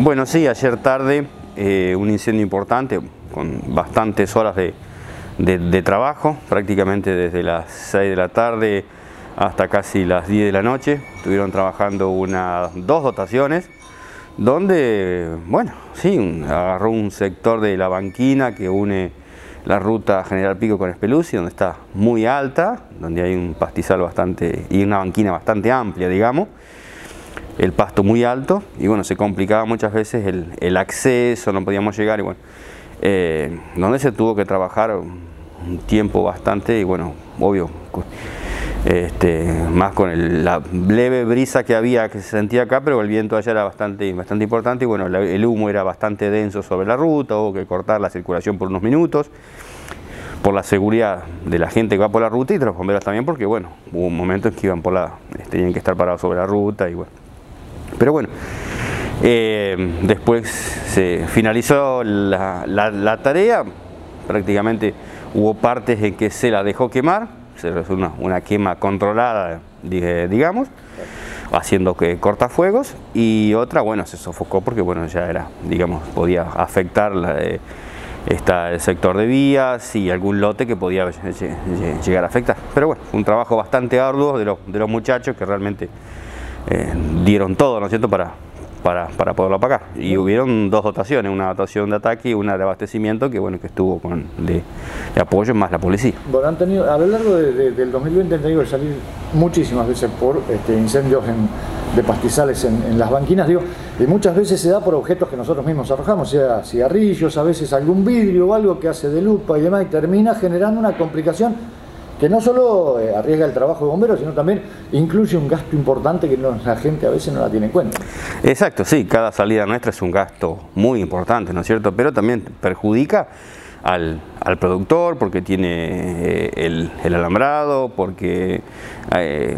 Bueno, sí, ayer tarde eh, un incendio importante con bastantes horas de, de, trabajo, prácticamente desde las 6 de la tarde hasta casi las 10 de la noche. Estuvieron trabajando una, dos dotaciones donde, bueno, sí, agarró un sector de la banquina que une la ruta General Pico con Espeluzzi, donde está muy alta, donde hay un pastizal bastante y una banquina bastante amplia, digamos el pasto muy alto y bueno, se complicaba muchas veces el, acceso, no podíamos llegar y bueno, eh, donde se tuvo que trabajar un tiempo bastante y bueno, obvio, este, más con la leve brisa que había, que se sentía acá, pero el viento allá era bastante, bastante importante y bueno, el humo era bastante denso sobre la ruta, hubo que cortar la circulación por unos minutos por la seguridad de la gente que va por la ruta y de los bomberos también, porque bueno, hubo un momento en que iban por la, este, tenían que estar parados sobre la ruta y bueno. Pero bueno, eh, después se finalizó la, tarea, prácticamente hubo partes en que se la dejó quemar, se una, una quema controlada, digamos, haciendo que cortafuegos, y otra, bueno, se sofocó porque, bueno, ya era, digamos, podía afectar eh, el sector de vías y algún lote que podía llegar a afectar. Pero bueno, un trabajo bastante arduo de los, de los muchachos que realmente eh, dieron todo, ¿no es cierto?, para, para, para, poderlo apagar. Y hubieron dos dotaciones, una dotación de ataque y una de abastecimiento que bueno que estuvo con de, apoyo más la policía. Bueno, han tenido, a lo largo del 2020 han tenido que salir muchísimas veces por este, incendios de pastizales en, las banquinas, digo, y muchas veces se da por objetos que nosotros mismos arrojamos, sea cigarrillos, a veces algún vidrio o algo que hace de lupa y demás, y termina generando una complicación que no solo eh, arriesga el trabajo de bomberos, sino también incluye un gasto importante que la gente a veces no la tiene en cuenta. Exacto, sí, cada salida nuestra es un gasto muy importante, ¿no es cierto? Pero también perjudica al, productor porque tiene eh, el, alambrado, porque eh,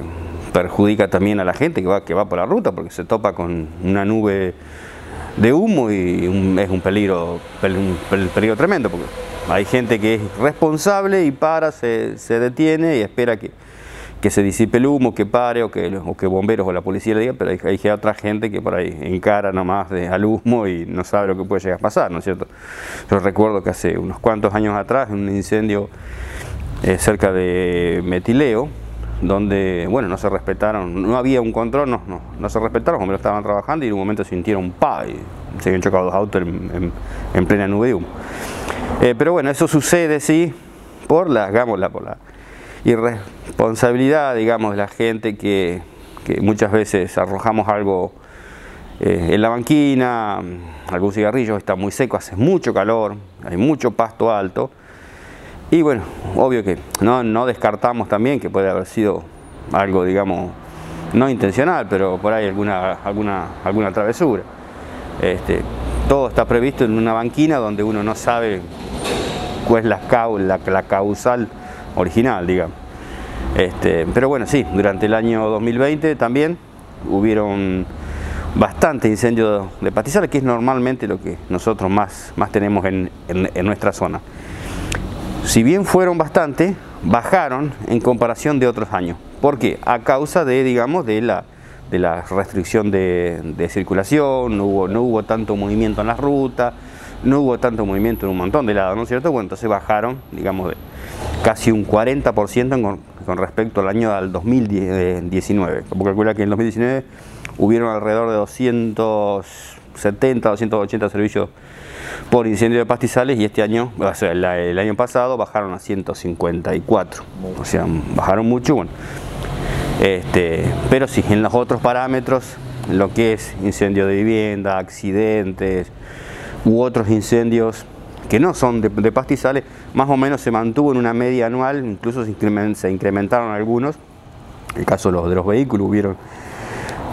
perjudica también a la gente que va, que va por la ruta, porque se topa con una nube de humo y es un peligro, un peligro tremendo. Porque hay gente que es responsable y para, se, detiene y espera que, se disipe el humo, que pare o que, que bomberos o la policía le diga, pero hay, otra gente que por ahí encara nomás de, al humo y no sabe lo que puede llegar a pasar, ¿no es cierto? Yo recuerdo que hace unos cuantos años atrás, un incendio eh, cerca de Metileo, donde, bueno, no se respetaron, no había un control, no, no, se respetaron, bomberos estaban trabajando y en un momento sintieron un pa y se habían chocado dos autos en, en plena nube de humo. Eh, pero bueno, eso sucede, sí, por la, por la irresponsabilidad, digamos, de la gente que, muchas veces arrojamos algo eh, en la banquina, algún cigarrillo está muy seco, hace mucho calor, hay mucho pasto alto. Y bueno, obvio que no, no descartamos también que puede haber sido algo, digamos, no intencional, pero por ahí alguna, alguna, alguna travesura. Este, todo está previsto en una banquina donde uno no sabe cuál es la, la, causal original, digamos. Este, pero bueno, sí, durante el año 2020 también hubieron bastantes incendios de pastizales, que es normalmente lo que nosotros más, más tenemos en, nuestra zona. Si bien fueron bastantes, bajaron en comparación de otros años. ¿Por qué? A causa de, digamos, de la, de la restricción de, circulación, no hubo, no hubo tanto movimiento en las rutas, no hubo tanto movimiento en un montón de lados, ¿no es cierto? Bueno, entonces bajaron, digamos, de casi un 40% con, con, respecto al año del 2019. Como calcula que en el 2019 hubieron alrededor de 270, 280 servicios por incendio de pastizales y este año, o sea, el año pasado bajaron a 154. O sea, bajaron mucho, bueno. Este, pero sí, en los otros parámetros, lo que es incendio de vivienda, accidentes u otros incendios que no son de, pastizales, más o menos se mantuvo en una media anual, incluso se, incrementaron algunos. En el caso de los, de los vehículos hubieron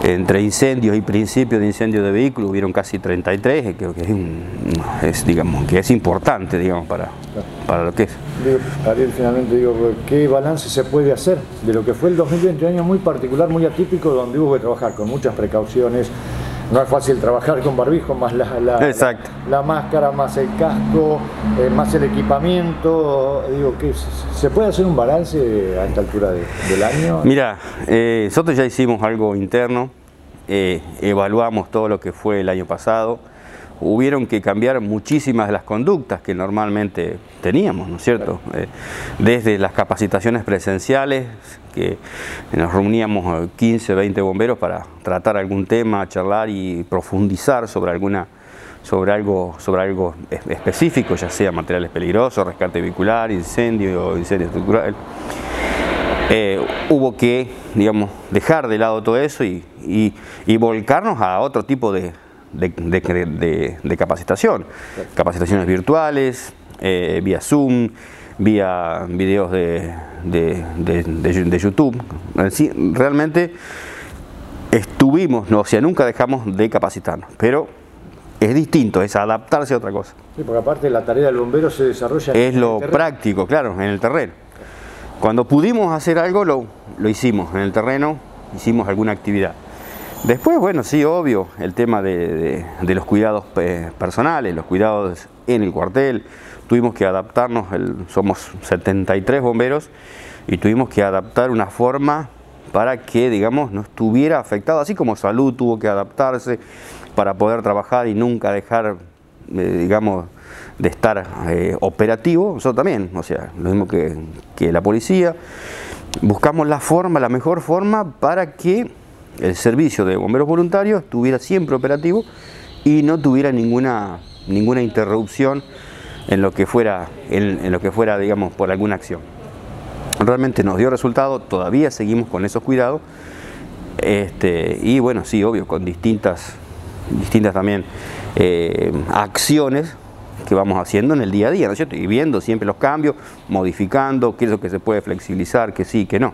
entre incendios y principios de incendio de vehículos hubieron casi 33, creo que es, digamos, que es importante digamos, para, para lo que es. Ariel, finalmente digo, ¿qué balance se puede hacer de lo que fue el 2020? Un año muy particular, muy atípico, donde hubo que trabajar con muchas precauciones. No es fácil trabajar con barbijo, más la, la, máscara, más el casco, eh, más el equipamiento. Digo, que ¿se puede hacer un balance a esta altura del año? Mira, eh, nosotros ya hicimos algo interno eh, evaluamos todo lo que fue el año pasado, hubieron que cambiar muchísimas de las conductas que normalmente teníamos, ¿no es cierto? Eh, desde las capacitaciones presenciales, que nos reuníamos 15, 20 bomberos para tratar algún tema, charlar y profundizar sobre alguna sobre algo, sobre algo específico, ya sea materiales peligrosos, rescate vehicular, incendio, incendio estructural. Eh, hubo que, digamos, dejar de lado todo eso y, volcarnos a otro tipo de, de, capacitación. Capacitaciones virtuales, eh, vía Zoom, vía videos de, de, YouTube. realmente estuvimos, no, o sea, nunca dejamos de capacitarnos, pero es distinto, es adaptarse a otra cosa. Sí, porque aparte la tarea del bombero se desarrolla Es lo práctico, claro, en el terreno. Cuando pudimos hacer algo, lo, lo hicimos en el terreno, hicimos alguna actividad. Después, bueno, sí, obvio, el tema de, los cuidados eh, personales, los cuidados en el cuartel, tuvimos que adaptarnos, somos 73 bomberos y tuvimos que adaptar una forma para que, digamos, no estuviera afectado, así como salud tuvo que adaptarse para poder trabajar y nunca dejar, eh, digamos, de estar eh, operativo, nosotros también, o sea, lo mismo que, que la policía, buscamos la forma, la mejor forma para que el servicio de bomberos voluntarios estuviera siempre operativo y no tuviera ninguna, ninguna interrupción en lo que fuera, en, lo que fuera, digamos, por alguna acción. Realmente nos dio resultado, todavía seguimos con esos cuidados, este, y bueno, sí, obvio, con distintas, distintas también eh, acciones que vamos haciendo en el día a día, ¿no es cierto? Y viendo siempre los cambios, modificando, qué es lo que se puede flexibilizar, que sí, que no.